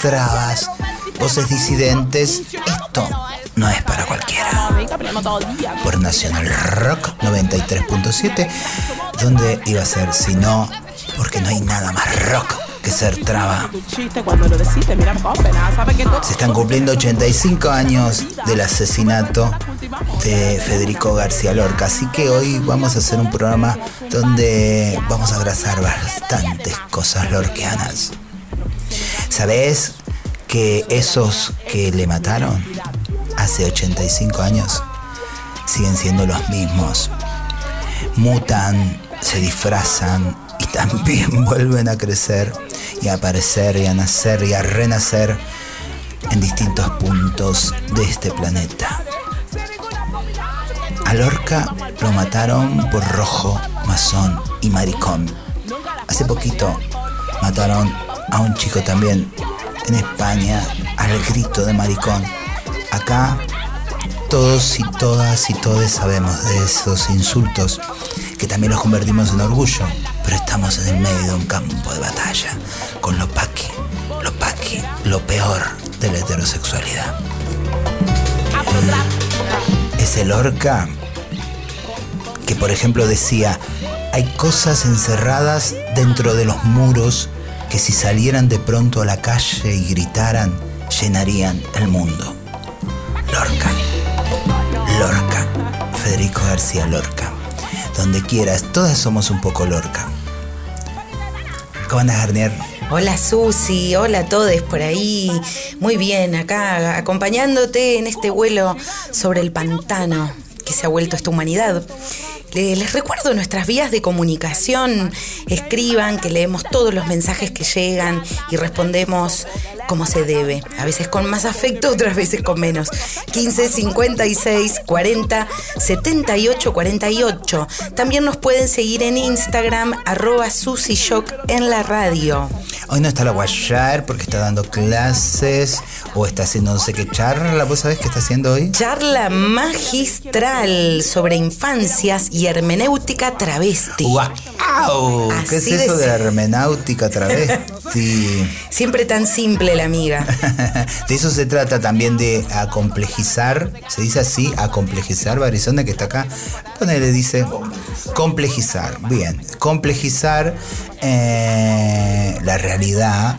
trabas, voces disidentes. Esto no es para cualquiera. Por Nacional Rock 93.7, donde iba a ser si no, porque no hay nada más rock que ser traba. Se están cumpliendo 85 años del asesinato de Federico García Lorca, así que hoy vamos a hacer un programa donde vamos a abrazar bastantes cosas lorquianas. ¿Sabes que esos que le mataron hace 85 años siguen siendo los mismos? Mutan, se disfrazan y también vuelven a crecer y a aparecer y a nacer y a renacer en distintos puntos de este planeta. A Lorca lo mataron por rojo, masón y maricón. Hace poquito mataron a un chico también en España al grito de maricón. Acá todos y todas y todos sabemos de esos insultos que también los convertimos en orgullo, pero estamos en el medio de un campo de batalla con lo paqui, lo paqui, lo peor de la heterosexualidad. Es el orca que, por ejemplo, decía, hay cosas encerradas dentro de los muros que si salieran de pronto a la calle y gritaran, llenarían el mundo. Lorca. Lorca. Federico García Lorca. Donde quieras, todas somos un poco Lorca. ¿Cómo andas, Garnier? Hola Susi, hola a todos por ahí. Muy bien, acá acompañándote en este vuelo sobre el pantano que se ha vuelto esta humanidad. Les recuerdo nuestras vías de comunicación. Escriban, que leemos todos los mensajes que llegan y respondemos como se debe. A veces con más afecto, otras veces con menos. 15 56 40 78 48. También nos pueden seguir en Instagram, arroba Shock en la radio. Hoy no está la Guayar porque está dando clases o está haciendo no sé qué charla. ¿Vos sabés qué está haciendo hoy? Charla magistral sobre infancias y hermenéutica travesti. ¡Wow! ¿Qué es eso de hermenéutica travesti? Siempre tan simple la amiga. de eso se trata también de acomplejizar, se dice así, acomplejizar, Barizona que está acá, le dice complejizar, bien, complejizar eh, la realidad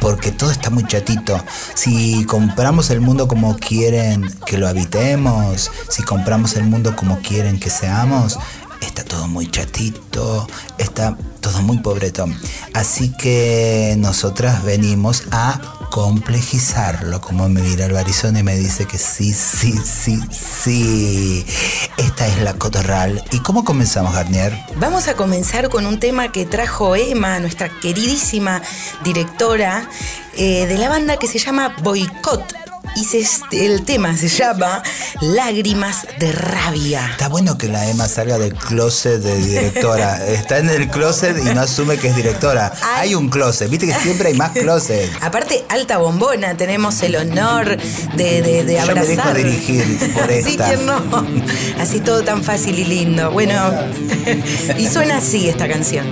porque todo está muy chatito. Si compramos el mundo como quieren que lo habitemos, si compramos el mundo como quieren que seamos, está todo muy chatito, está todo muy pobretón. Así que nosotras venimos a complejizarlo, como me mira el barizón y me dice que sí, sí, sí, sí. Esta es la cotorral. ¿Y cómo comenzamos, Garnier? Vamos a comenzar con un tema que trajo Emma, nuestra queridísima directora eh, de la banda que se llama Boicot y el tema se llama Lágrimas de Rabia. Está bueno que la Emma salga del closet de directora. Está en el closet y no asume que es directora. Hay, un closet, viste que siempre hay más closet. Aparte, alta bombona, tenemos el honor de, de, de abrazar. Yo me dejo dirigir por esta. Así que no. Así todo tan fácil y lindo. Bueno, y suena así esta canción.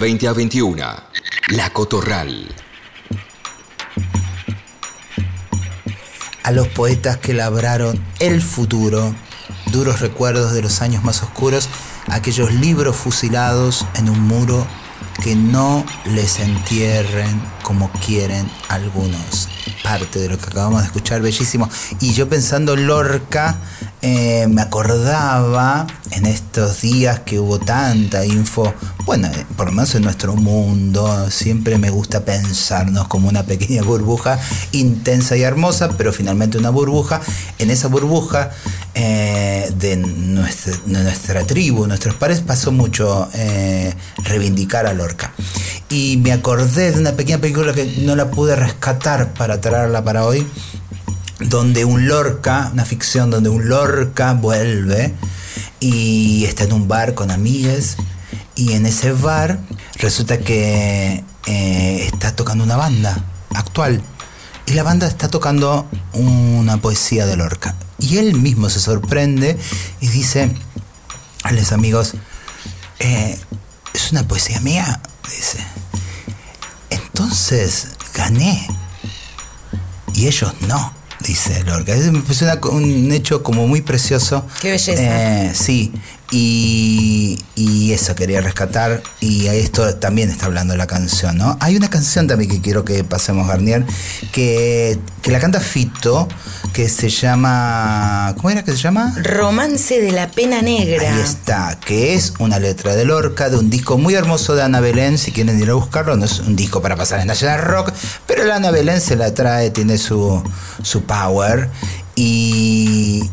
20 a 21. La Cotorral. A los poetas que labraron el futuro, duros recuerdos de los años más oscuros, aquellos libros fusilados en un muro que no les entierren como quieren algunos. Parte de lo que acabamos de escuchar, bellísimo. Y yo pensando en Lorca, eh, me acordaba en estos días que hubo tanta info, bueno, eh, por lo menos en nuestro mundo, siempre me gusta pensarnos como una pequeña burbuja intensa y hermosa, pero finalmente una burbuja. En esa burbuja eh, de, nuestra, de, nuestra, tribu, nuestros pares, pasó mucho reivindicar a Lorca. Y me acordé de una pequeña película que no la pude rescatar para traerla para hoy, donde un Lorca, una ficción donde un Lorca vuelve y está en un bar con amigas y en ese bar resulta que eh, está tocando una banda actual y la banda está tocando una poesía de Lorca. Y él mismo se sorprende y dice a los amigos eh, es una poesía mía dice. Entonces gané y ellos no dice Lorca. Me pareció un hecho como muy precioso. Qué belleza. Eh, sí, y, y, eso quería rescatar. Y esto también está hablando la canción, ¿no? Hay una canción también que quiero que pasemos, Garnier, que, que la canta Fito, que se llama. ¿Cómo era que se llama? Romance de la Pena Negra. Ahí está, que es una letra de Lorca de un disco muy hermoso de Ana Belén. Si quieren ir a buscarlo, no es un disco para pasar en National Rock, pero la Ana Belén se la trae, tiene su, su power. Y,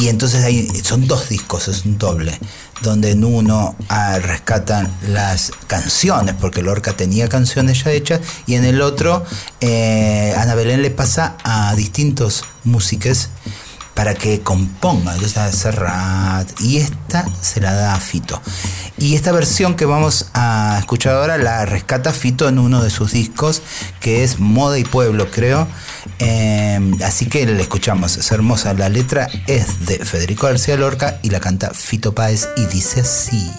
y entonces hay, son dos discos, es un doble, donde en uno ah, rescatan las canciones, porque Lorca tenía canciones ya hechas, y en el otro eh, Ana Belén le pasa a distintos músicos para que componga, está Serrat, y esta se la da a Fito. Y esta versión que vamos a escuchar ahora la rescata Fito en uno de sus discos, que es Moda y Pueblo, creo. Eh, así que le escuchamos, es hermosa. La letra es de Federico García Lorca y la canta Fito Páez y dice así.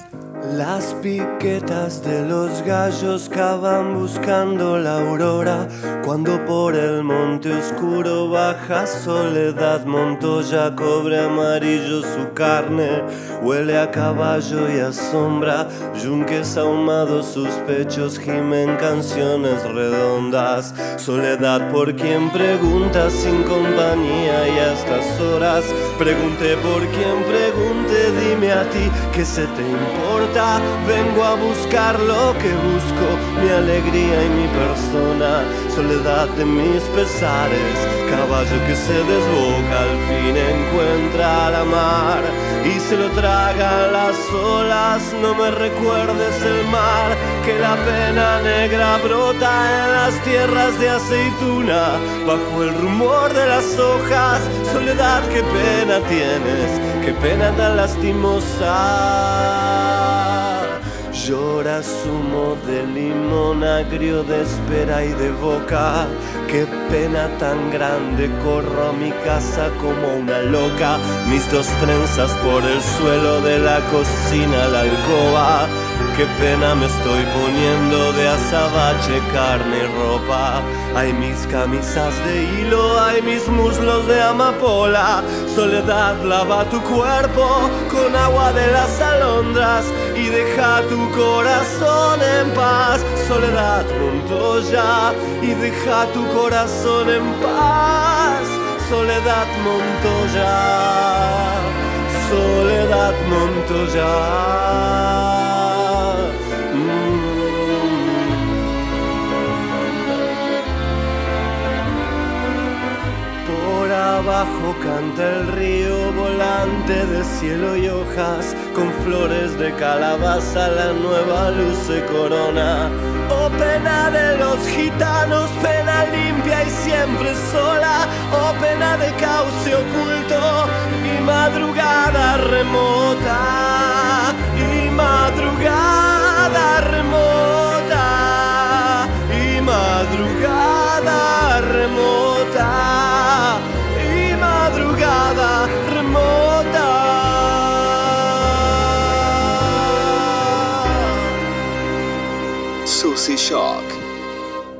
Las piquetas de los gallos cavan buscando la aurora. Cuando por el monte oscuro baja soledad Montoya cobre amarillo su carne. Huele a caballo y a sombra yunques ahumados sus pechos gimen canciones redondas. Soledad por quien pregunta sin compañía y a estas horas pregunté por quien pregunte dime a ti que se importa vengo a buscar lo que busco, mi alegría y mi persona, soledad de mis pesares, caballo que se desboca, al fin encuentra la mar y se lo traga las olas, no me recuerdes el mar, que la pena negra brota en las tierras de aceituna, bajo el rumor de las hojas, soledad, qué pena tienes, qué pena tan lastimosa. Llora zumo de limón agrio de espera y de boca. Qué pena tan grande, corro a mi casa como una loca. Mis dos trenzas por el suelo de la cocina, la alcoba. Qué pena me estoy poniendo de azabache, carne y ropa. Hay mis camisas de hilo, hay mis muslos de amapola. Soledad lava tu cuerpo con agua de las alondras y deja tu corazón en paz. Soledad Montoya y deja tu corazón en paz. Soledad Montoya, Soledad Montoya. Abajo canta el río volando delante de cielo y hojas, con flores de calabaza la nueva luz se corona. Oh pena de los gitanos, pena limpia y siempre sola, oh pena de cauce oculto y madrugada remota, y madrugada remota, y madrugada remota,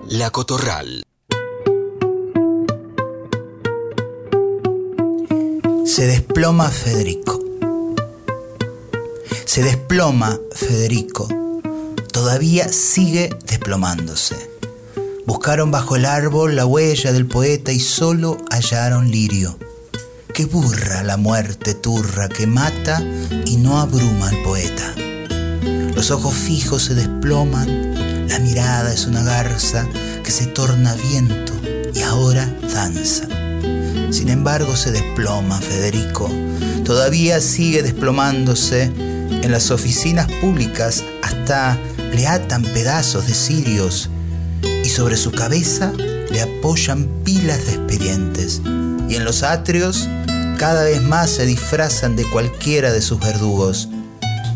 La Cotorral. Se desploma Federico. Se desploma Federico. Todavía sigue desplomándose. Buscaron bajo el árbol la huella del poeta y solo hallaron lirio. Qué burra la muerte turra que mata y no abruma al poeta. Los ojos fijos se desploman, la mirada es una garza que se torna viento y ahora danza. Sin embargo se desploma Federico. Todavía sigue desplomándose. En las oficinas públicas hasta le atan pedazos de cirios y sobre su cabeza le apoyan pilas de expedientes. Y en los atrios cada vez más se disfrazan de cualquiera de sus verdugos.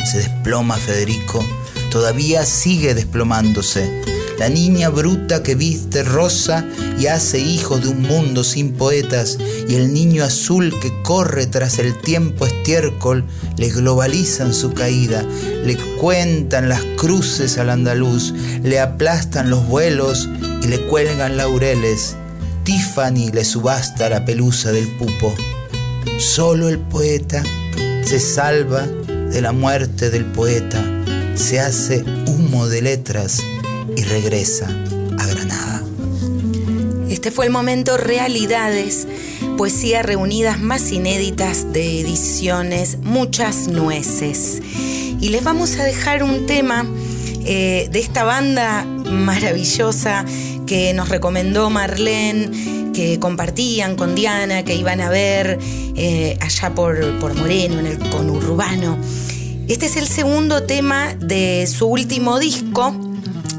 Se desploma Federico, todavía sigue desplomándose. La niña bruta que viste rosa y hace hijos de un mundo sin poetas, y el niño azul que corre tras el tiempo estiércol, le globalizan su caída, le cuentan las cruces al andaluz, le aplastan los vuelos y le cuelgan laureles. Tiffany le subasta la pelusa del pupo. Solo el poeta se salva de la muerte del poeta, se hace humo de letras y regresa a Granada. Este fue el momento Realidades, poesía reunidas más inéditas de ediciones, muchas nueces. Y les vamos a dejar un tema eh, de esta banda maravillosa que nos recomendó Marlene, que compartían con Diana, que iban a ver eh, allá por, por Moreno, en el conurbano. Este es el segundo tema de su último disco,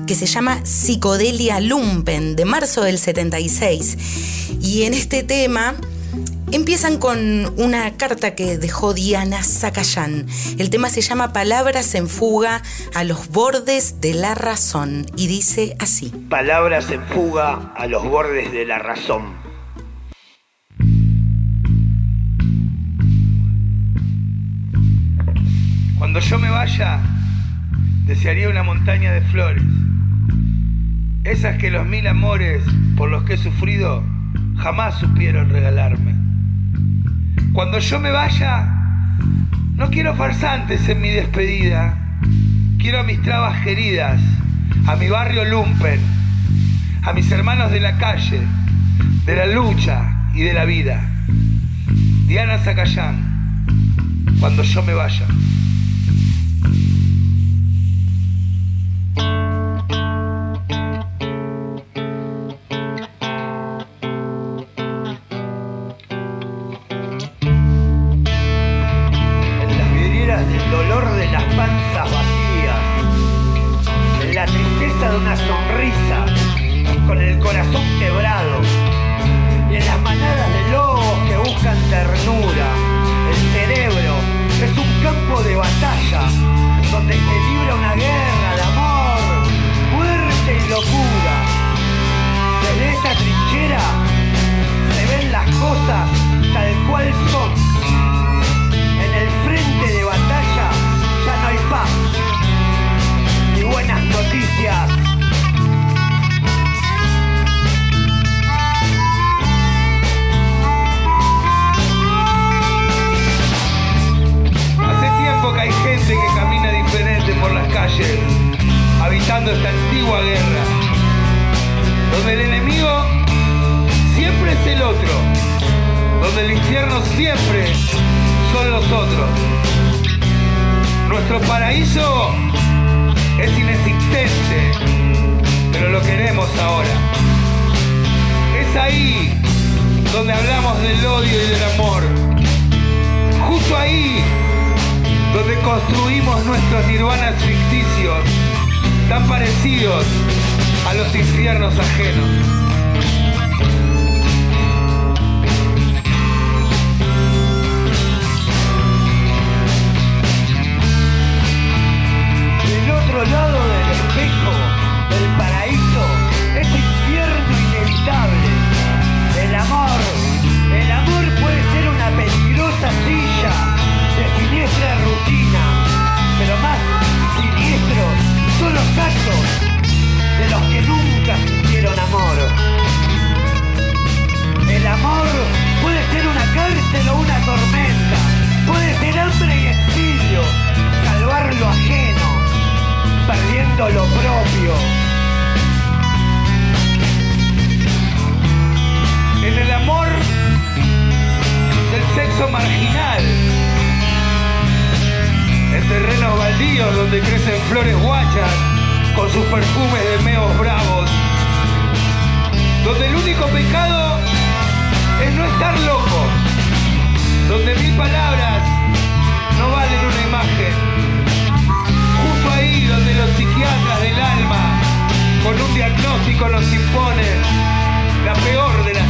que se llama Psicodelia Lumpen, de marzo del 76. Y en este tema empiezan con una carta que dejó Diana Zacayán. El tema se llama Palabras en fuga a los bordes de la razón y dice así. Palabras en fuga a los bordes de la razón. Cuando yo me vaya, desearía una montaña de flores. Esas que los mil amores por los que he sufrido jamás supieron regalarme. Cuando yo me vaya, no quiero farsantes en mi despedida. Quiero a mis trabas queridas, a mi barrio Lumpen, a mis hermanos de la calle, de la lucha y de la vida. Diana Zacayán, cuando yo me vaya. Siempre son los otros. Nuestro paraíso es inexistente, pero lo queremos ahora. Es ahí donde hablamos del odio y del amor. Justo ahí donde construimos nuestros nirvanas ficticios, tan parecidos a los infiernos ajenos. Sexo marginal, en terrenos baldíos donde crecen flores guachas con sus perfumes de meos bravos, donde el único pecado es no estar loco, donde mil palabras no valen una imagen, justo ahí donde los psiquiatras del alma con un diagnóstico nos imponen la peor de las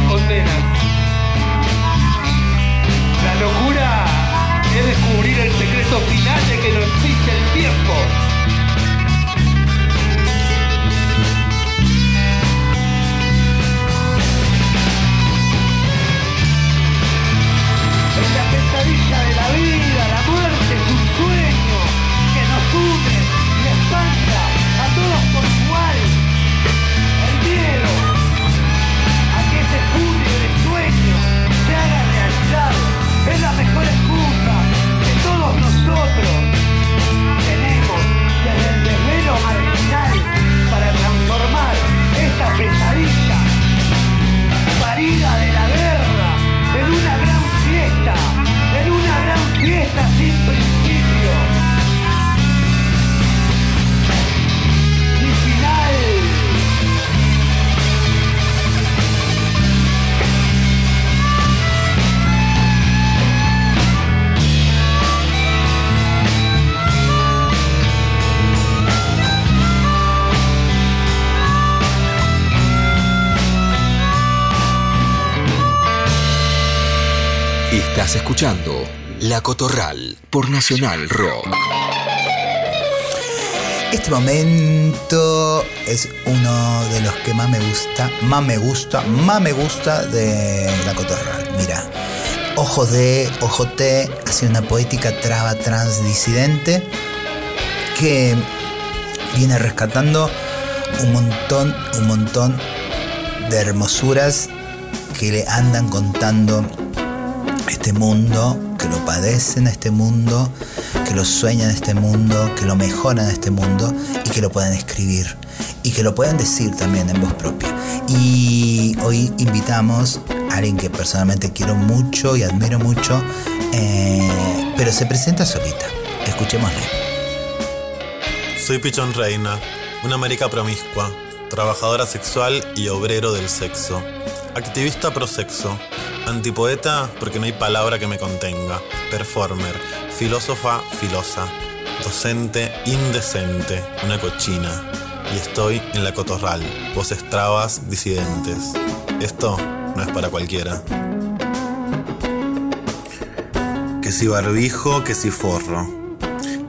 Cotorral por Nacional Rock. Este momento es uno de los que más me gusta, más me gusta, más me gusta de la cotorral. Mira, Ojo de, Ojo T, hace una poética traba transdisidente que viene rescatando un montón, un montón de hermosuras que le andan contando este mundo, que lo padecen a este mundo, que lo sueñan a este mundo, que lo mejoran a este mundo y que lo pueden escribir y que lo pueden decir también en voz propia. Y hoy invitamos a alguien que personalmente quiero mucho y admiro mucho, eh, pero se presenta solita. Escuchémosle. Soy Pichón Reina, una marica promiscua, trabajadora sexual y obrero del sexo, activista pro sexo, antipoeta porque no hay palabra que me contenga, performer, filósofa filosa, docente indecente, una cochina. Y estoy en la cotorral, voces trabas disidentes. Esto no es para cualquiera. Que si barbijo, que si forro.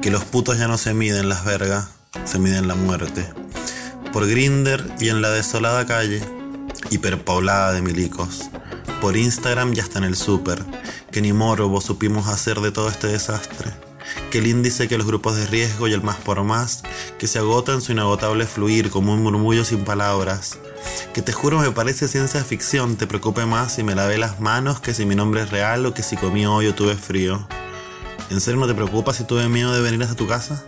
Que los putos ya no se miden las vergas, se miden la muerte. Por Grinder y en la desolada calle, hiperpoblada de milicos. Por Instagram y hasta en el súper, que ni morbo supimos hacer de todo este desastre. Que el índice que los grupos de riesgo y el más por más, que se agota en su inagotable fluir como un murmullo sin palabras. Que te juro me parece ciencia ficción, te preocupe más si me lavé las manos que si mi nombre es real o que si comí hoy o tuve frío. ¿En serio no te preocupa si tuve miedo de venir hasta tu casa?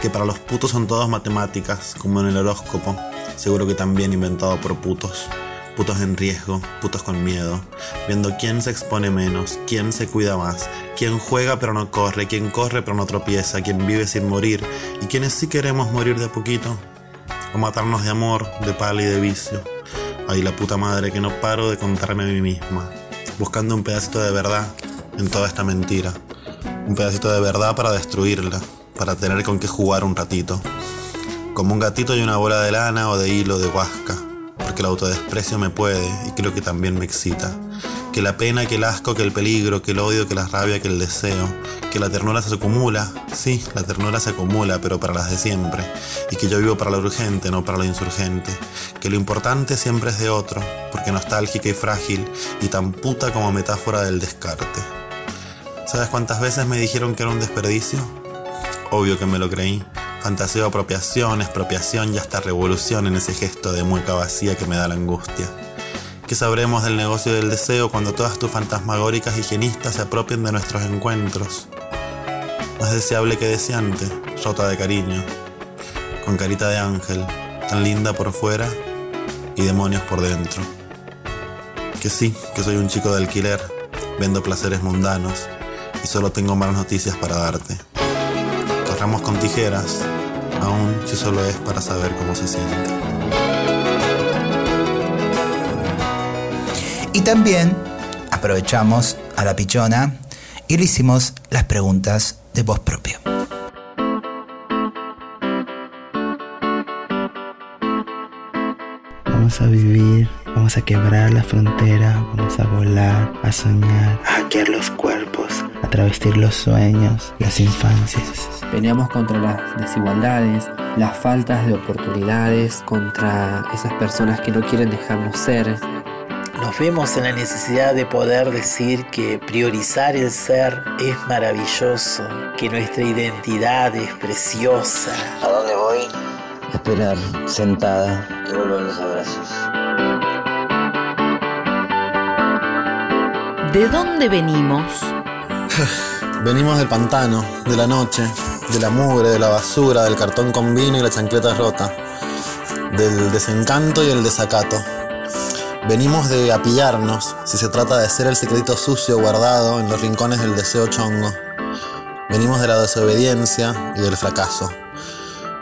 Que para los putos son todas matemáticas, como en el horóscopo, seguro que también inventado por putos. Putos en riesgo, putos con miedo, viendo quién se expone menos, quién se cuida más, quién juega pero no corre, quién corre pero no tropieza, quién vive sin morir y quienes sí queremos morir de poquito, o matarnos de amor, de pala y de vicio. Ay, la puta madre que no paro de contarme a mí misma, buscando un pedacito de verdad en toda esta mentira. Un pedacito de verdad para destruirla, para tener con qué jugar un ratito. Como un gatito y una bola de lana o de hilo de huasca. Porque el autodesprecio me puede y creo que también me excita. Que la pena, que el asco, que el peligro, que el odio, que la rabia, que el deseo. Que la ternura se acumula. Sí, la ternura se acumula, pero para las de siempre. Y que yo vivo para lo urgente, no para lo insurgente. Que lo importante siempre es de otro, porque nostálgica y frágil, y tan puta como metáfora del descarte. ¿Sabes cuántas veces me dijeron que era un desperdicio? Obvio que me lo creí. Fantaseo apropiación, expropiación y hasta revolución en ese gesto de mueca vacía que me da la angustia. ¿Qué sabremos del negocio del deseo cuando todas tus fantasmagóricas higienistas se apropien de nuestros encuentros? Más deseable que deseante, rota de cariño, con carita de ángel, tan linda por fuera y demonios por dentro. Que sí, que soy un chico de alquiler, vendo placeres mundanos y solo tengo malas noticias para darte. Corramos con tijeras, aun si solo es para saber cómo se siente. Y también aprovechamos a la pichona y le hicimos las preguntas de voz propio. Vamos a vivir, vamos a quebrar la frontera, vamos a volar, a soñar, a hackear los cuerpos, a travestir los sueños, las infancias. Peleamos contra las desigualdades, las faltas de oportunidades, contra esas personas que no quieren dejarnos ser, nos vemos en la necesidad de poder decir que priorizar el ser es maravilloso, que nuestra identidad es preciosa. ¿A dónde voy? Esperar, sentada. Que vuelvan los abrazos. ¿De dónde venimos? Venimos del pantano, de la noche, de la mugre, de la basura, del cartón con vino y la chancleta rota, del desencanto y el desacato. Venimos de apillarnos, si se trata de ser el secreto sucio guardado en los rincones del deseo chongo. Venimos de la desobediencia y del fracaso.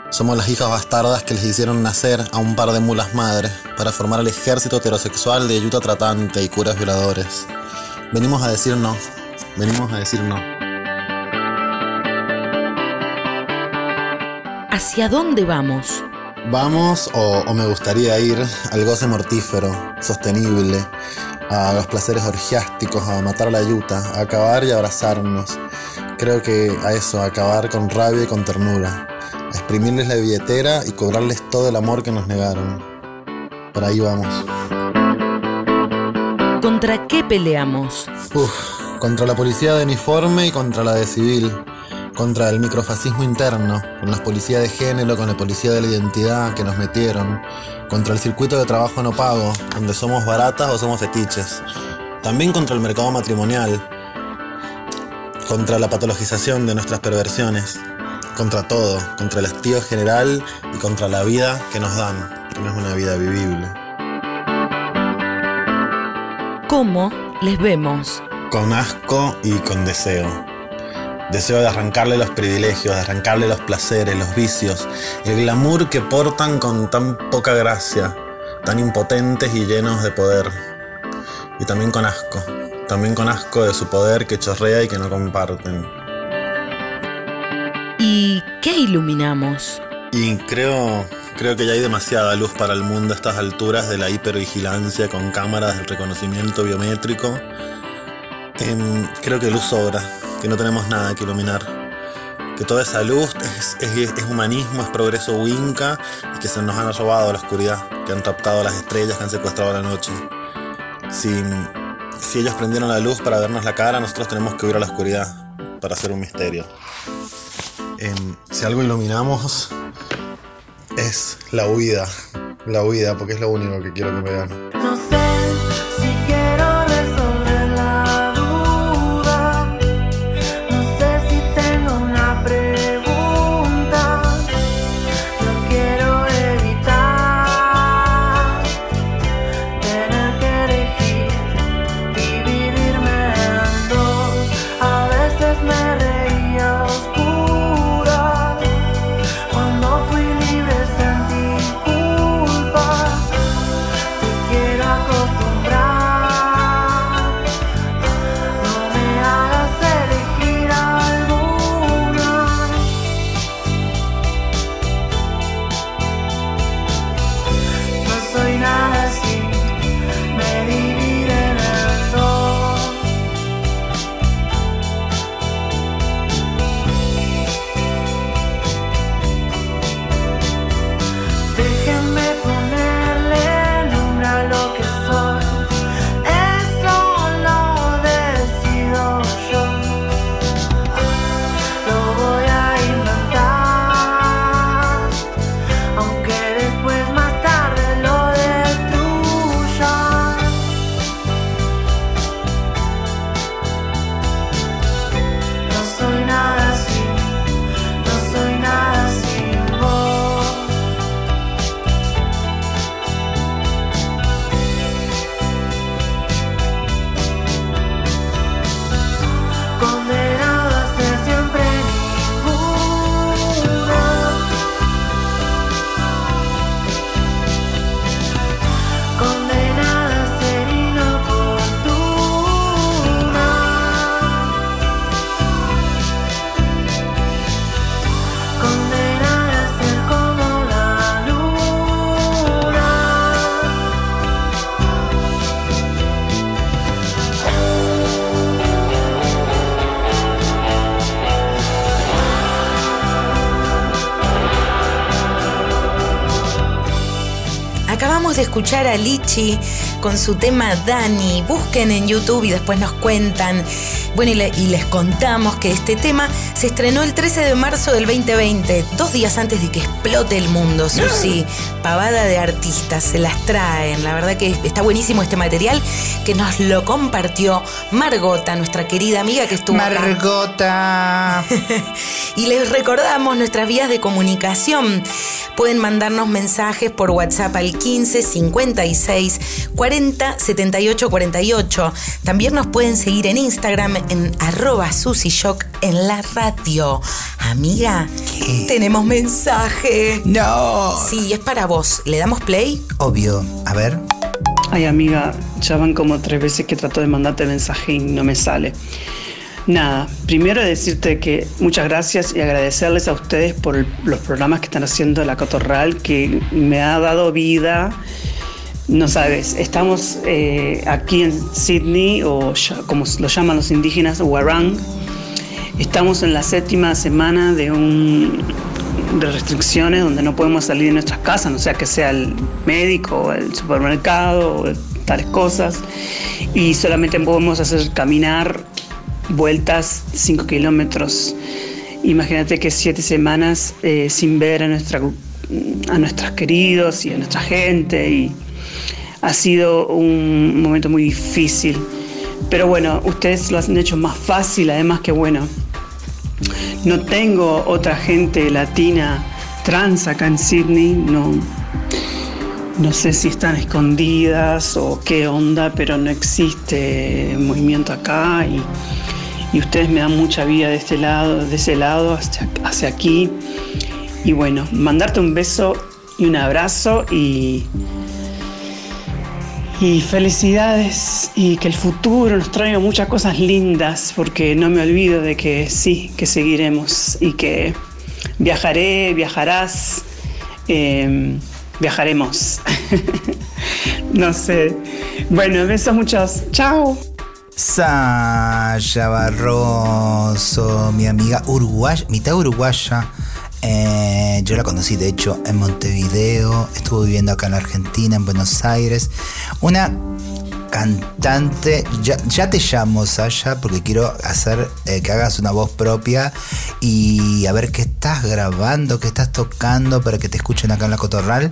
Somos las hijas bastardas que les hicieron nacer a un par de mulas madres para formar el ejército heterosexual de yuta tratante y curas violadores. Venimos a decir no. Venimos a decir no. ¿Hacia dónde vamos? Vamos, o, o, me gustaría ir, al goce mortífero, sostenible, a los placeres orgiásticos, a matar a la yuta, a acabar y abrazarnos. Creo que a eso, a acabar con rabia y con ternura, a exprimirles la billetera y cobrarles todo el amor que nos negaron. Por ahí vamos. ¿Contra qué peleamos? Uf, contra la policía de uniforme y contra la de civil contra el microfascismo interno, con las policías de género, con la policía de la identidad que nos metieron, contra el circuito de trabajo no pago, donde somos baratas o somos fetiches, también contra el mercado matrimonial, contra la patologización de nuestras perversiones, contra todo, contra el hastío general y contra la vida que nos dan, que no es una vida vivible. ¿Cómo les vemos? Con asco y con deseo. Deseo de arrancarle los privilegios, de arrancarle los placeres, los vicios, el glamour que portan con tan poca gracia, tan impotentes y llenos de poder. Y también con asco, también con asco de su poder que chorrea y que no comparten. ¿Y qué iluminamos? Y creo, creo que ya hay demasiada luz para el mundo a estas alturas de la hipervigilancia con cámaras de reconocimiento biométrico. Creo que luz sobra que no tenemos nada que iluminar. Que toda esa luz es, es, es, humanismo, es progreso winca y que se nos han robado la oscuridad, que han raptado las estrellas, que han secuestrado la noche. Si, si ellos prendieron la luz para vernos la cara, nosotros tenemos que huir a la oscuridad para hacer un misterio. Eh, si algo iluminamos es la huida, la huida, porque es lo único que quiero que me vean. No sé si escuchar a Lichi con su tema Dani. Busquen en YouTube y después nos cuentan. Bueno, y, le- y les contamos que este tema se estrenó el 13 de marzo del 2020, dos días antes de que explote el mundo, Susi. Pavada de artistas, se las traen. La verdad que está buenísimo este material que nos lo compartió Margota, nuestra querida amiga que estuvo acá. Margota. y les recordamos nuestras vías de comunicación. Pueden mandarnos mensajes por WhatsApp al 15 56 40 78 48. También nos pueden seguir en Instagram en arroba susishock en la radio. Amiga, tenemos mensaje. No. Sí, es para vos. ¿Le damos play? Obvio. A ver. Ay amiga, ya van como tres veces que trato de mandarte mensaje y no me sale. Nada, primero decirte que muchas gracias y agradecerles a ustedes por el- los programas que están haciendo La Cotorral, que me ha dado vida. No sabes, estamos eh, aquí en Sydney, o ya- como lo llaman los indígenas, Warang. Estamos en la séptima semana de un de restricciones donde no podemos salir de nuestras casas, no sea que sea el médico, el supermercado, tales cosas, y solamente podemos hacer caminar vueltas 5 kilómetros. Imagínate que siete semanas eh, sin ver a, nuestra, a nuestros queridos y a nuestra gente, y ha sido un momento muy difícil. Pero bueno, ustedes lo han hecho más fácil, además que bueno, no tengo otra gente latina trans acá en Sydney, no, no sé si están escondidas o qué onda, pero no existe movimiento acá y, y ustedes me dan mucha vida de este lado, de ese lado hacia, hacia aquí. Y bueno, mandarte un beso y un abrazo y, y felicidades y que el futuro nos traiga muchas cosas lindas porque no me olvido de que sí, que seguiremos y que viajaré, viajarás, eh, viajaremos. no sé. Bueno, besos muchos. Chao. Sasha Barroso, mi amiga mitad uruguaya. Eh, yo la conocí, de hecho, en Montevideo. Estuvo viviendo acá en la Argentina, en Buenos Aires. Una cantante. Ya, te llamo, Sasha, porque quiero hacer eh, que hagas una voz propia y a ver qué estás grabando, qué estás tocando para que te escuchen acá en la Cotorral.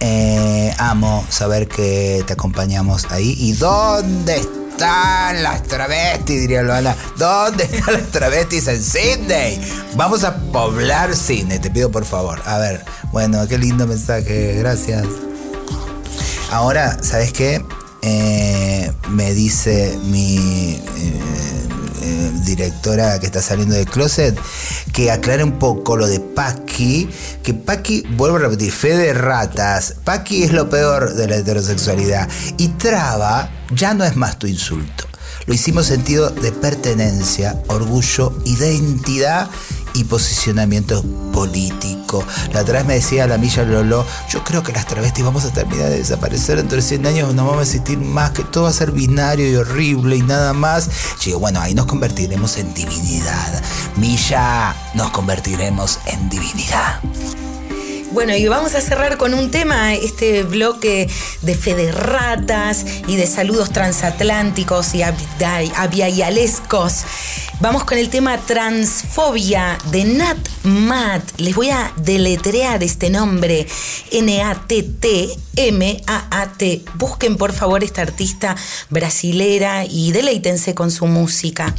Eh, amo saber que te acompañamos ahí. ¿Y dónde están las travestis? Diría Loana. ¿Dónde están las travestis en Sydney? Vamos a poblar Sydney, te pido por favor. A ver, bueno, qué lindo mensaje, gracias. Ahora, ¿sabes qué? Eh, me dice mi eh, eh, directora que está saliendo del closet que aclare un poco lo de Paqui. Que Paqui, vuelvo a repetir, fe de ratas. Paqui es lo peor de la heterosexualidad. Y traba ya no es más tu insulto. Lo hicimos sentido de pertenencia, orgullo, identidad y posicionamiento político. La otra vez me decía la Milla Lolo, yo creo que las travestis vamos a terminar de desaparecer dentro de 100 años, no vamos a existir más, que todo va a ser binario y horrible y nada más. Yo bueno, ahí nos convertiremos en divinidad. Milla, nos convertiremos en divinidad. Bueno, y vamos a cerrar con un tema, este bloque de fe de ratas y de saludos transatlánticos y avialescos. Vamos con el tema transfobia de Nat Mat. Les voy a deletrear este nombre, N-A-T-T-M-A-A-T. Busquen por favor esta artista brasilera y deleítense con su música.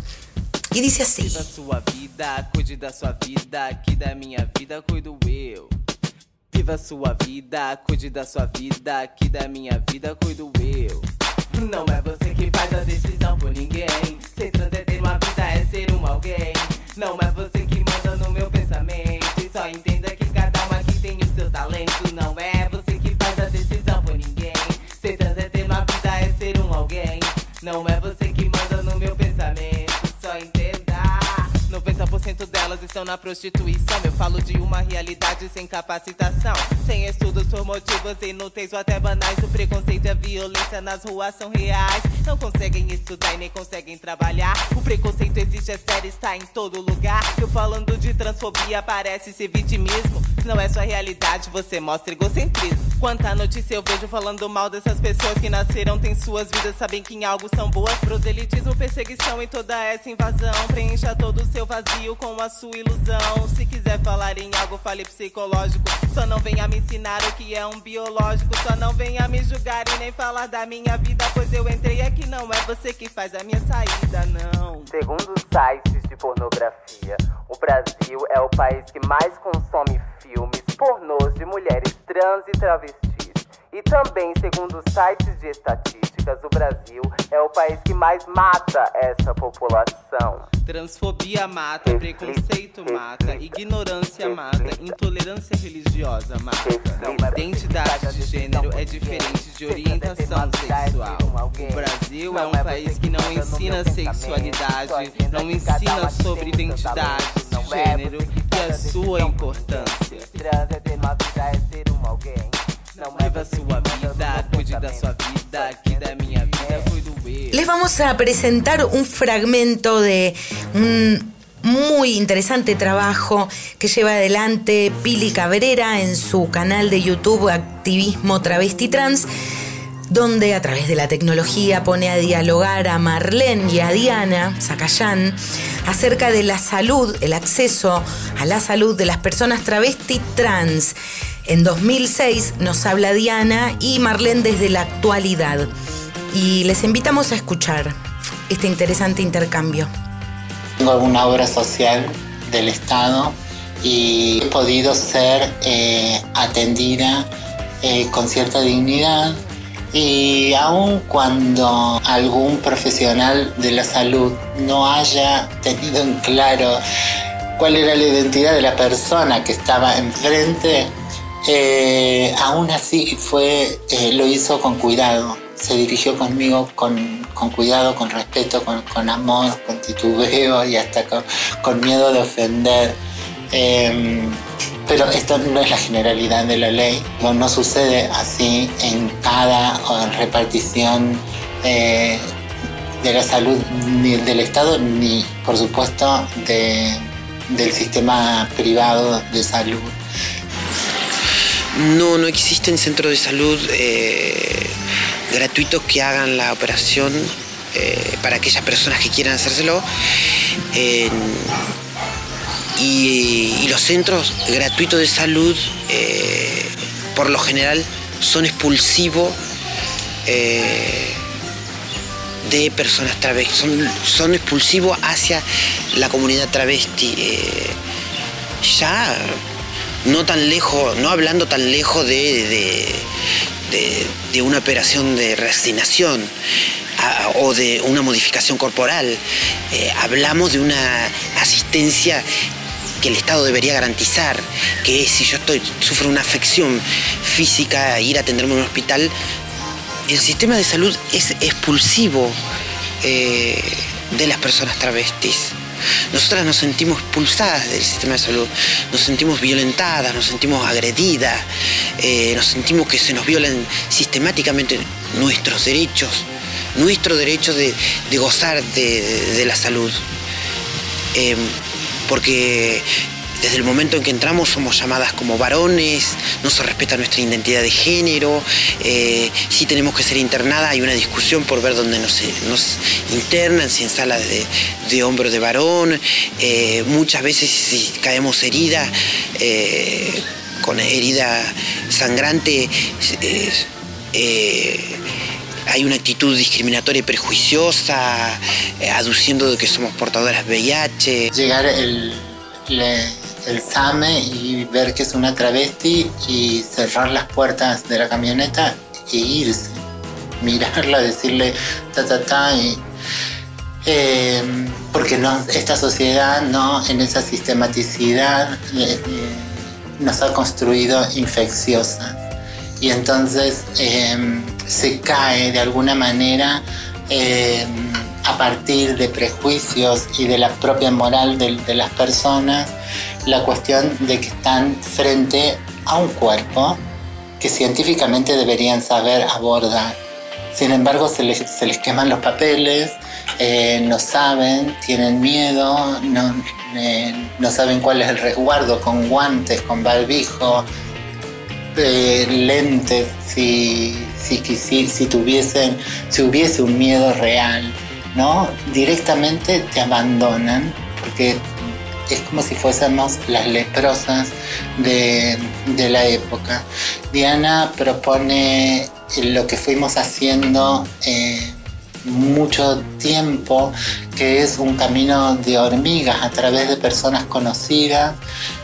Y dice así. Viva sua vida, cuide da vida, que da minha vida cuido eu. Viva sua vida, cuide da sua vida, que da minha vida cuido eu. Não é você que faz a decisão por ninguém. Ser trans é ter uma vida, é ser um alguém. Não é você que manda no meu pensamento. E só entenda que cada um aqui tem o seu talento. Não é você que faz a decisão por ninguém. Ser trans é ter uma vida, é ser um alguém. Não é você que 90% 90% delas estão na prostituição. Eu falo de uma realidade sem capacitação. Sem estudos por motivos inúteis ou até banais. O preconceito e a violência nas ruas são reais. Não conseguem estudar e nem conseguem trabalhar. O preconceito existe, é sério, está em todo lugar. Eu falando de transfobia parece ser vitimismo. Se não é sua realidade, você mostra egocentrismo. Quanta notícia eu vejo falando mal dessas pessoas que nasceram, têm suas vidas, sabem que em algo são boas. Proselitismo, perseguição e toda essa invasão. Preencha todo o seu vazio com a sua ilusão. Se quiser falar em algo, fale psicológico. Só não venha me ensinar o que é um biológico. Só não venha me julgar e nem falar da minha vida. Pois eu entrei aqui, não é você que faz a minha saída, não. Segundo sites de pornografia, o Brasil é o país que mais consome filmes pornôs de mulheres trans e travestis. E também, segundo sites de estatísticas, o Brasil é o país que mais mata essa população. Transfobia mata, preconceito mata, ignorância mata, intolerância religiosa mata. Identidade de gênero é diferente de orientação sexual. O Brasil é um país que não ensina sexualidade, não ensina sobre identidade de gênero e a sua importância. Les vamos a presentar un fragmento de un muy interesante trabajo que lleva adelante Pili Cabrera en su canal de YouTube Activismo Travesti Trans, donde a través de la tecnología pone a dialogar a Marlene y a Diana Zacayán acerca de la salud, el acceso a la salud de las personas travesti trans. En 2006 nos habla Diana y Marlene desde la actualidad. Y les invitamos a escuchar este interesante intercambio. Tengo alguna obra social del Estado y he podido ser eh, atendida eh, con cierta dignidad y aun cuando algún profesional de la salud no haya tenido en claro cuál era la identidad de la persona que estaba enfrente, eh, aún así fue, eh, lo hizo con cuidado, se dirigió conmigo con, con cuidado, con respeto, con, amor, con titubeo y hasta con, miedo de ofender. Eh, pero esto no es la generalidad de la ley, no, sucede así en cada repartición eh, de la salud ni del Estado ni por supuesto de, del sistema privado de salud. No, no existen centros de salud eh, gratuitos que hagan la operación eh, para aquellas personas que quieran hacérselo. Y, los centros gratuitos de salud, eh, por lo general, son expulsivos de personas travestis, son, son expulsivos hacia la comunidad travesti. ya no tan lejos, no hablando tan lejos de, de- de- una operación de resignación o de una modificación corporal. Eh, hablamos de una asistencia que el Estado debería garantizar, que si yo estoy, sufro una afección física, ir a atenderme en un hospital, el sistema de salud es expulsivo eh, de las personas travestis. Nosotras nos sentimos expulsadas del sistema de salud, nos sentimos violentadas, nos sentimos agredidas, eh, nos sentimos que se nos violan sistemáticamente nuestros derechos, nuestro derecho de, gozar de, la salud. Eh, porque desde el momento en que entramos somos llamadas como varones, no se respeta nuestra identidad de género, eh, si tenemos que ser internadas hay una discusión por ver dónde nos, internan, si en sala de, de hombre o de varón, eh, muchas veces si caemos heridas, eh, con herida sangrante, hay una actitud discriminatoria y prejuiciosa, aduciendo de que somos portadoras VIH. Llegar el, el SAME y ver que es una travesti y cerrar las puertas de la camioneta e irse. Mirarla, decirle ta ta ta y. eh, porque no, esta sociedad no en esa sistematicidad eh, eh, nos ha construido infecciosas y entonces eh, se cae de alguna manera eh, a partir de prejuicios y de la propia moral de las personas la cuestión de que están frente a un cuerpo que científicamente deberían saber abordar. Sin embargo, se les, se les queman los papeles, eh, no saben, tienen miedo, no, eh, no saben cuál es el resguardo, con guantes, con barbijo, eh, lentes, si, si, quisi- si tuviesen, si hubiese un miedo real, ¿no? Directamente te abandonan, porque es como si fuésemos las leprosas de, la época. Diana propone lo que fuimos haciendo eh, mucho tiempo, que es un camino de hormigas a través de personas conocidas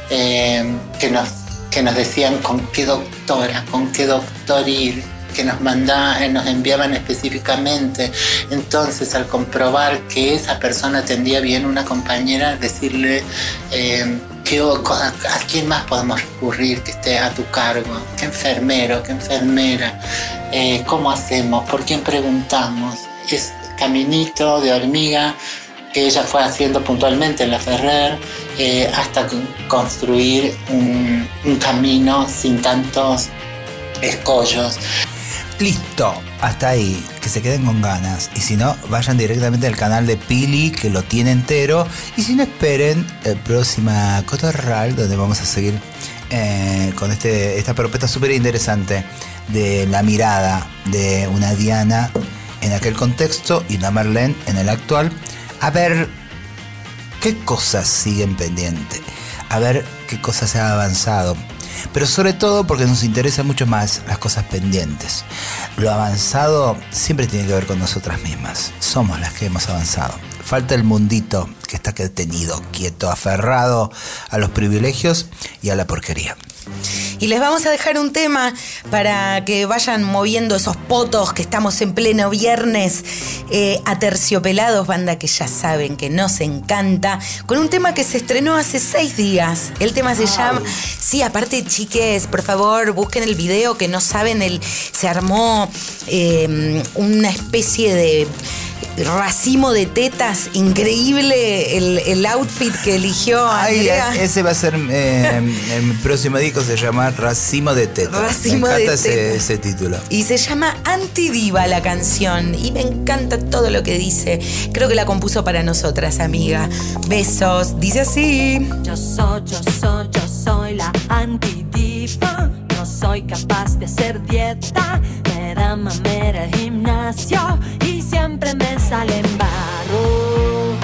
eh, que nos decían con qué doctora, con qué doctor ir que nos mandaban, nos enviaban específicamente. Entonces, al comprobar que esa persona atendía bien una compañera, decirle eh, ¿qué o- a, quién más podemos recurrir que esté a tu cargo, qué enfermero, qué enfermera, Eh, cómo hacemos, por quién preguntamos. Es caminito de hormiga que ella fue haciendo puntualmente en la Ferrer eh, hasta con- construir un camino sin tantos escollos. Listo, hasta ahí, que se queden con ganas. Y si no, vayan directamente al canal de Pili, que lo tiene entero. Y si no, esperen el próxima Cotorral, donde vamos a seguir eh, con este, esta propuesta súper interesante de la mirada de una Diana en aquel contexto y una Marlene en el actual. A ver qué cosas siguen pendientes, a ver qué cosas se ha avanzado. Pero sobre todo porque nos interesa mucho más las cosas pendientes. Lo avanzado siempre tiene que ver con nosotras mismas. Somos las que hemos avanzado. Falta el mundito que está detenido, quieto, aferrado a los privilegios y a la porquería. Y les vamos a dejar un tema para que vayan moviendo esos potos que estamos en pleno viernes. Eh, Aterciopelados, banda que ya saben que nos encanta. Con un tema que se estrenó hace seis días. El tema se llama. Sí, aparte, chiques, por favor, busquen el video que no saben. El, se armó eh, una especie de racimo de tetas increíble el, el outfit que eligió Ay, Andrea. ese va a ser eh, el próximo disco, se llama Racimo de Tetas. Racimo Me de encanta ese, Tetas. ese título. Y se llama Antidiva la canción. Y me encanta todo lo que dice. Creo que la compuso para nosotras, amiga. Besos. Dice así. Yo soy, yo soy, yo soy la antidiva. No soy capaz de hacer dieta. Me da mamera el gimnasio siempre me salen barros.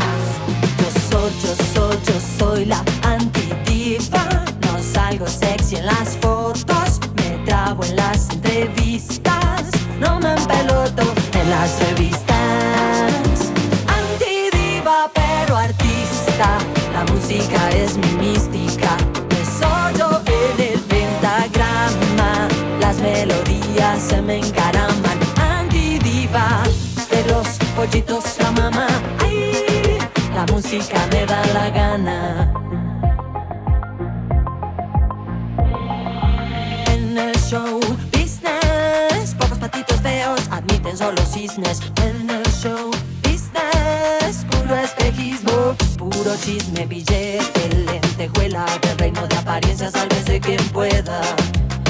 Yo soy, yo soy, yo soy la antidiva. No salgo sexy en las fotos. Me trabo en las entrevistas. No me empeloto en las revistas. Pollitos la mamá. La música me da la gana. En el show business, pocos patitos feos admiten solo cisnes. En el show business, puro espejismo, puro chisme, billete, lentejuela del reino de apariencias, sálvese quien pueda.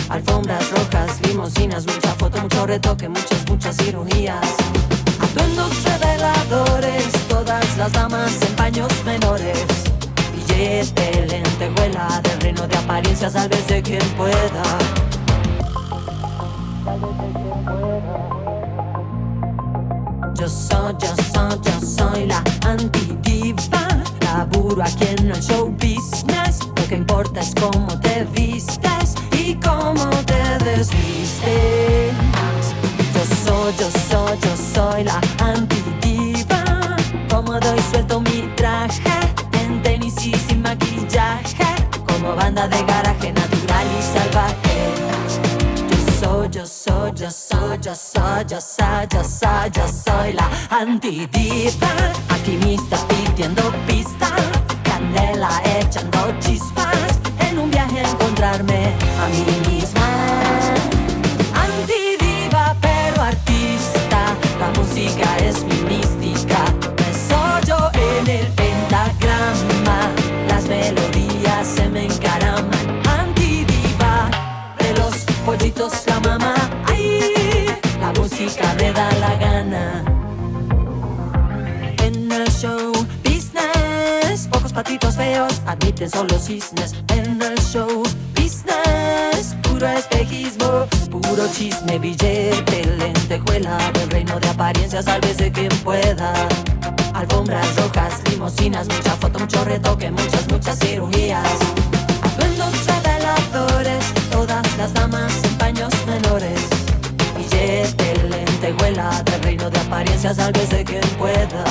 Alfombras rojas, limusinas, mucha foto, mucho retoque, muchas, muchas cirugías. Las damas en paños menores. Billete, lentejuela del reino de apariencias, sálvese quien pueda. Yo soy, yo soy, yo soy la antidiva. Laburo aquí en el show business. Lo que importa es cómo te vistes yo soy la antidiva. Alquimista pidiendo pista, canela echando chispas. En un viaje encontrarme a mí misma. Antidiva, pero artista. La música es mi mística. Me soy yo en el pentagrama. Las melodías se me encaraman. Antidiva, de los pollitos la mamá. Ay, la música me da. En el show business, pocos patitos feos admiten solo cisnes. En el show business, puro espejismo, puro chisme, billete, lentejuela del reino de apariencias, sálvese quien pueda. Alfombras rojas, limosinas, mucha foto, mucho retoque, muchas, muchas cirugías. Atuendos reveladores, todas las damas lentejuela del reino de apariencias, sálvese quien pueda.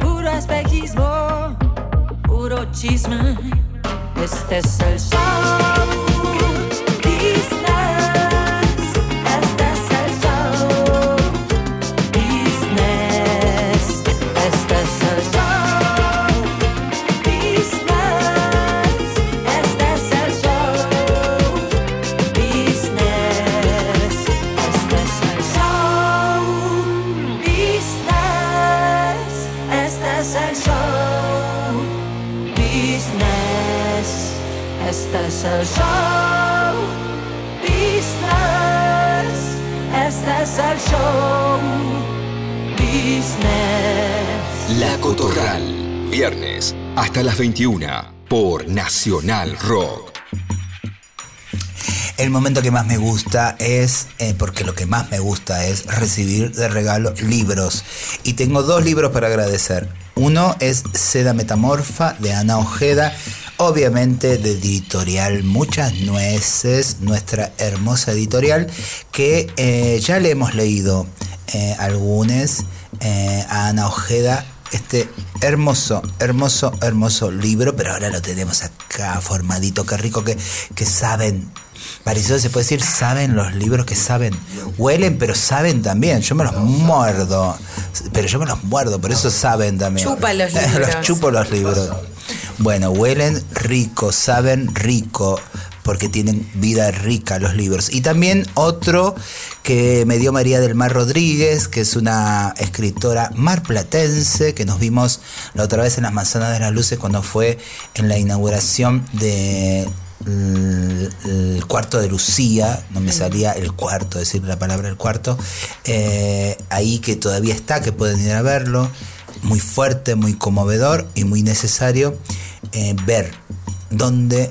Puro espejismo, puro chisme. Este es el show. Es el show. Business. La Cotorral. Viernes hasta las 21 por Nacional Rock. El momento que más me gusta es, eh, porque lo que más me gusta es recibir de regalo libros. Y tengo dos libros para agradecer. Uno es Seda Metamorfa de Ana Ojeda, obviamente de editorial Muchas Nueces, nuestra hermosa editorial, que eh, ya le hemos leído eh, algunos eh, a Ana Ojeda este hermoso, hermoso, hermoso libro, pero ahora lo tenemos acá formadito, qué rico que, que saben. Marisol, se puede decir, saben los libros que saben. Huelen, pero saben también. Yo me los muerdo. Pero yo me los muerdo, por eso saben también. Chupa los libros. los chupo los libros. Bueno, huelen rico, saben rico, porque tienen vida rica los libros. Y también otro que me dio María del Mar Rodríguez, que es una escritora marplatense, que nos vimos la otra vez en las Manzanas de las Luces cuando fue en la inauguración de el, el cuarto de Lucía, no me salía el cuarto, decir la palabra el cuarto, eh, ahí que todavía está, que pueden ir a verlo, muy fuerte, muy conmovedor y muy necesario eh, ver dónde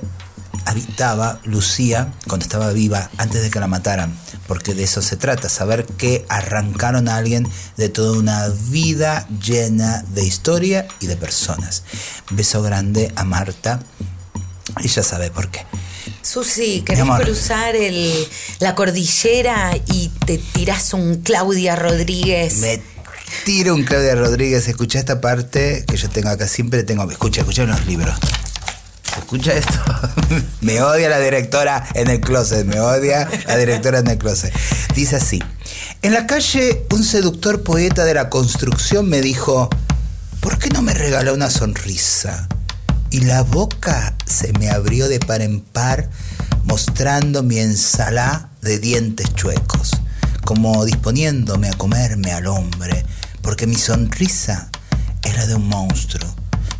habitaba Lucía cuando estaba viva, antes de que la mataran, porque de eso se trata, saber que arrancaron a alguien de toda una vida llena de historia y de personas. Beso grande a Marta, ella sabe por qué. Susi, ¿querés cruzar el, la cordillera y te tirás un Claudia Rodríguez? Me tiro un Claudia Rodríguez, escucha esta parte que yo tengo acá, siempre tengo, escucha, escucha los libros. Escucha esto. me odia la directora en el closet, me odia la directora en el closet. Dice así, en la calle un seductor poeta de la construcción me dijo, ¿por qué no me regaló una sonrisa? Y la boca se me abrió de par en par, mostrando mi ensalá de dientes chuecos, como disponiéndome a comerme al hombre, porque mi sonrisa era de un monstruo.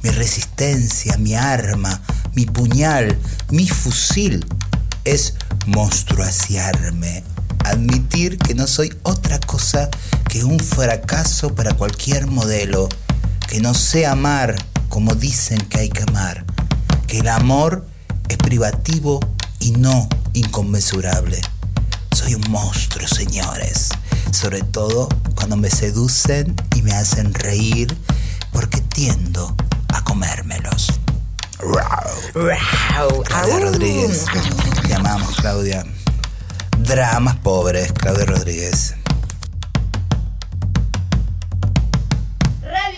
Mi resistencia, mi arma, mi puñal, mi fusil es monstruaciarme, admitir que no soy otra cosa que un fracaso para cualquier modelo, que no sé amar como dicen que hay que amar, que el amor es privativo y no inconmensurable. Soy un monstruo, señores, sobre todo cuando me seducen y me hacen reír, porque tiendo a comérmelos. Claudia Rodríguez, te amamos, Claudia. Dramas pobres, Claudia Rodríguez.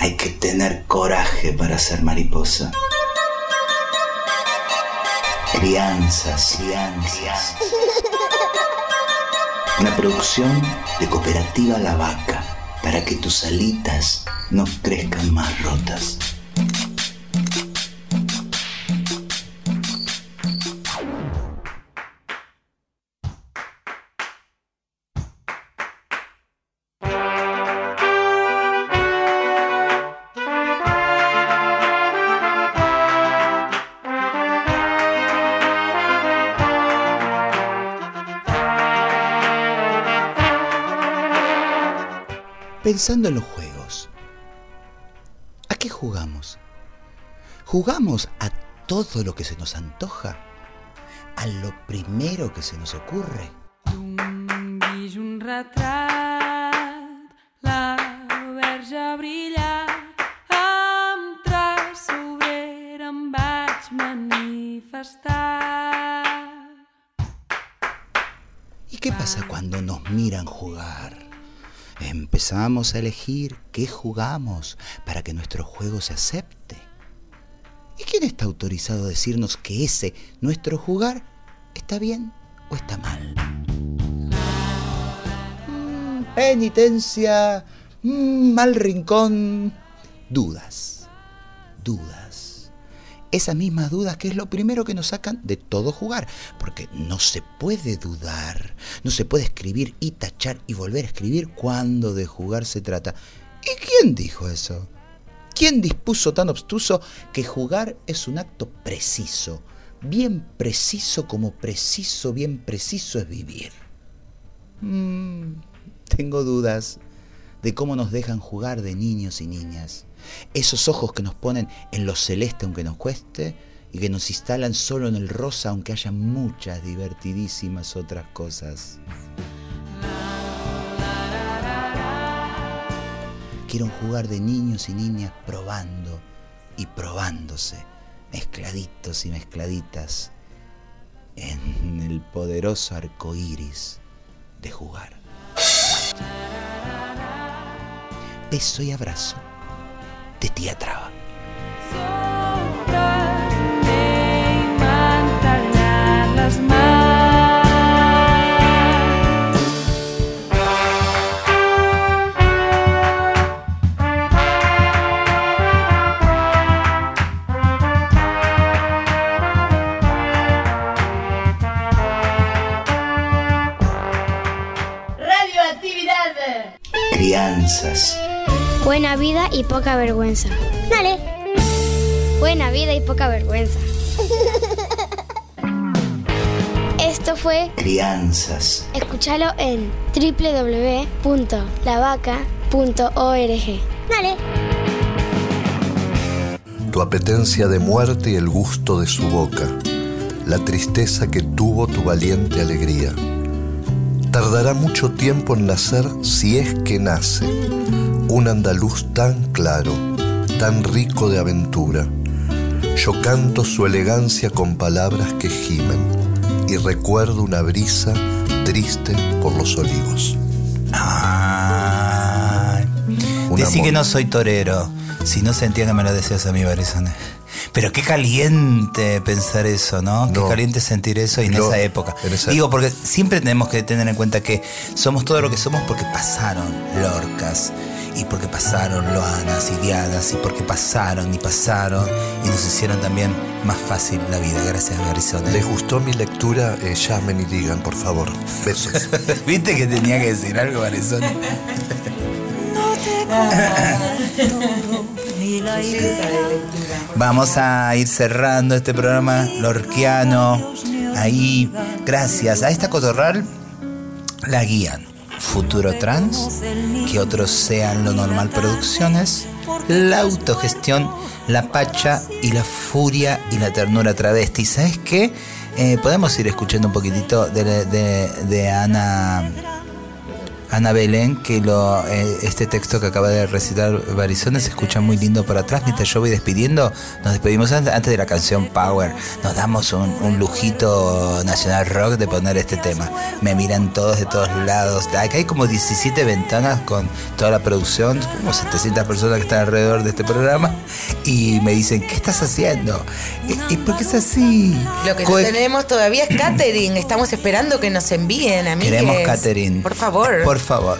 hay que tener coraje para ser mariposa. Crianzas, crianzas. Una producción de Cooperativa La Vaca para que tus alitas no crezcan más rotas. Pensando en los juegos, ¿a qué jugamos? ¿Jugamos a todo lo que se nos antoja? ¿A lo primero que se nos ocurre? ¿Y qué pasa cuando nos miran jugar? Empezamos a elegir qué jugamos para que nuestro juego se acepte. ¿Y quién está autorizado a decirnos que ese, nuestro jugar, está bien o está mal? Mm, penitencia, mm, mal rincón, dudas, dudas. Esas mismas dudas que es lo primero que nos sacan de todo jugar, porque no se puede dudar, no se puede escribir y tachar y volver a escribir cuando de jugar se trata. ¿Y quién dijo eso? ¿Quién dispuso tan obstuso que jugar es un acto preciso, bien preciso como preciso, bien preciso es vivir? Mm, tengo dudas de cómo nos dejan jugar de niños y niñas. Esos ojos que nos ponen en lo celeste aunque nos cueste y que nos instalan solo en el rosa aunque haya muchas divertidísimas otras cosas. Quiero jugar de niños y niñas probando y probándose, mezcladitos y mezcladitas, en el poderoso arco iris de jugar. Beso y abrazo de tía Traba. Radioactividad. Crianzas. Buena vida y poca vergüenza. Dale. Buena vida y poca vergüenza. Esto fue Crianzas. Escúchalo en www.lavaca.org. Dale. tu apetencia de muerte y el gusto de su boca, la tristeza que tuvo tu valiente alegría. Tardará mucho tiempo en nacer si es que nace, un andaluz tan claro, tan rico de aventura. Yo canto su elegancia con palabras que gimen y recuerdo una brisa triste por los olivos. Ay. Un Decí que no soy torero. Si no sentía que me lo decías a mí, Barizone. Pero qué caliente pensar eso, ¿no? Qué caliente sentir eso y en No, esa época. en esa Digo, porque siempre tenemos que tener en cuenta que somos todo lo que somos porque pasaron Lorcas. Y porque pasaron Loanas y Diadas. Y porque pasaron y pasaron. Y nos hicieron también más fácil la vida. Gracias, Barizone. ¿Les gustó mi lectura? Eh, llamen y digan, por favor. Besos. ¿Viste que tenía que decir algo, Barizone? Vamos a ir cerrando este programa lorquiano. Ahí, gracias a esta cotorral, la guían Futuro Trans, que otros sean lo normal producciones, la autogestión, la pacha y la furia y la ternura travesti. ¿Sabes qué? Eh, podemos ir escuchando un poquitito de, de- de Ana Ana Belén, que lo, eh, este texto que acaba de recitar Barizones se escucha muy lindo por atrás. Mientras yo voy despidiendo, nos despedimos an- antes de la canción Power. Nos damos un, un lujito nacional rock de poner este tema. Me miran todos de todos lados. Acá hay como 17 ventanas con toda la producción, como 700 personas que están alrededor de este programa. Y me dicen, ¿qué estás haciendo? ¿Y, y por qué es así? Lo que no Co- tenemos todavía es catering. Estamos esperando que nos envíen, amigos. Queremos catering. Por favor. Por favor.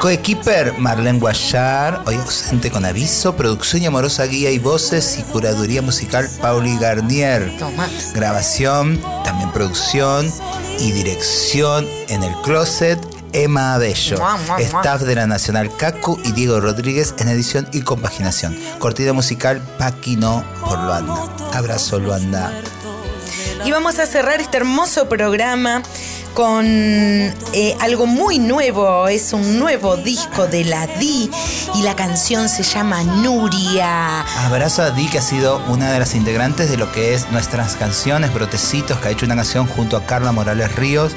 Coequiper Marlene Guayar, hoy ausente con aviso, producción y amorosa guía y voces y curaduría musical Pauli Garnier. Toma. Grabación, también producción y dirección en el closet. Emma Abello, Mua, mua, mua. staff de la Nacional Cacu y Diego Rodríguez en edición y compaginación. Cortina musical Paquino por Luanda. Abrazo Luanda. Y vamos a cerrar este hermoso programa con eh, algo muy nuevo. Es un nuevo disco de la Di y la canción se llama Nuria. Abrazo a Di, que ha sido una de las integrantes de lo que es nuestras canciones, Brotecitos, que ha hecho una canción junto a Carla Morales Ríos.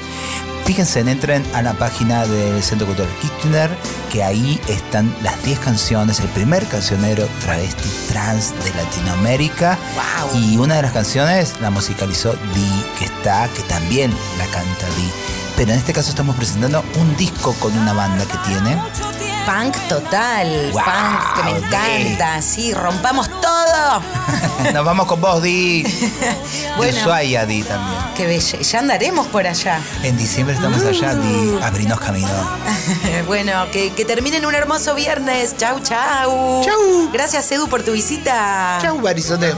Fíjense, entren a la página del Centro Cultural Kirchner, que ahí están las 10 canciones, el primer cancionero travesti trans de Latinoamérica. Y una de las canciones la musicalizó Di, que está, que también la canta Di. Pero en este caso estamos presentando un disco con una banda que tiene. Punk total, Wow, punk que me encanta. Sí, rompamos todo. Nos vamos con vos, Di. Bueno. Ushuaia, Di también. Qué belle. Ya andaremos por allá. En diciembre estamos allá, Di. Abrinos camino. bueno, que, que terminen un hermoso viernes. Chau, chau. Chau. Gracias, Edu, por tu visita. Chau, Barizone.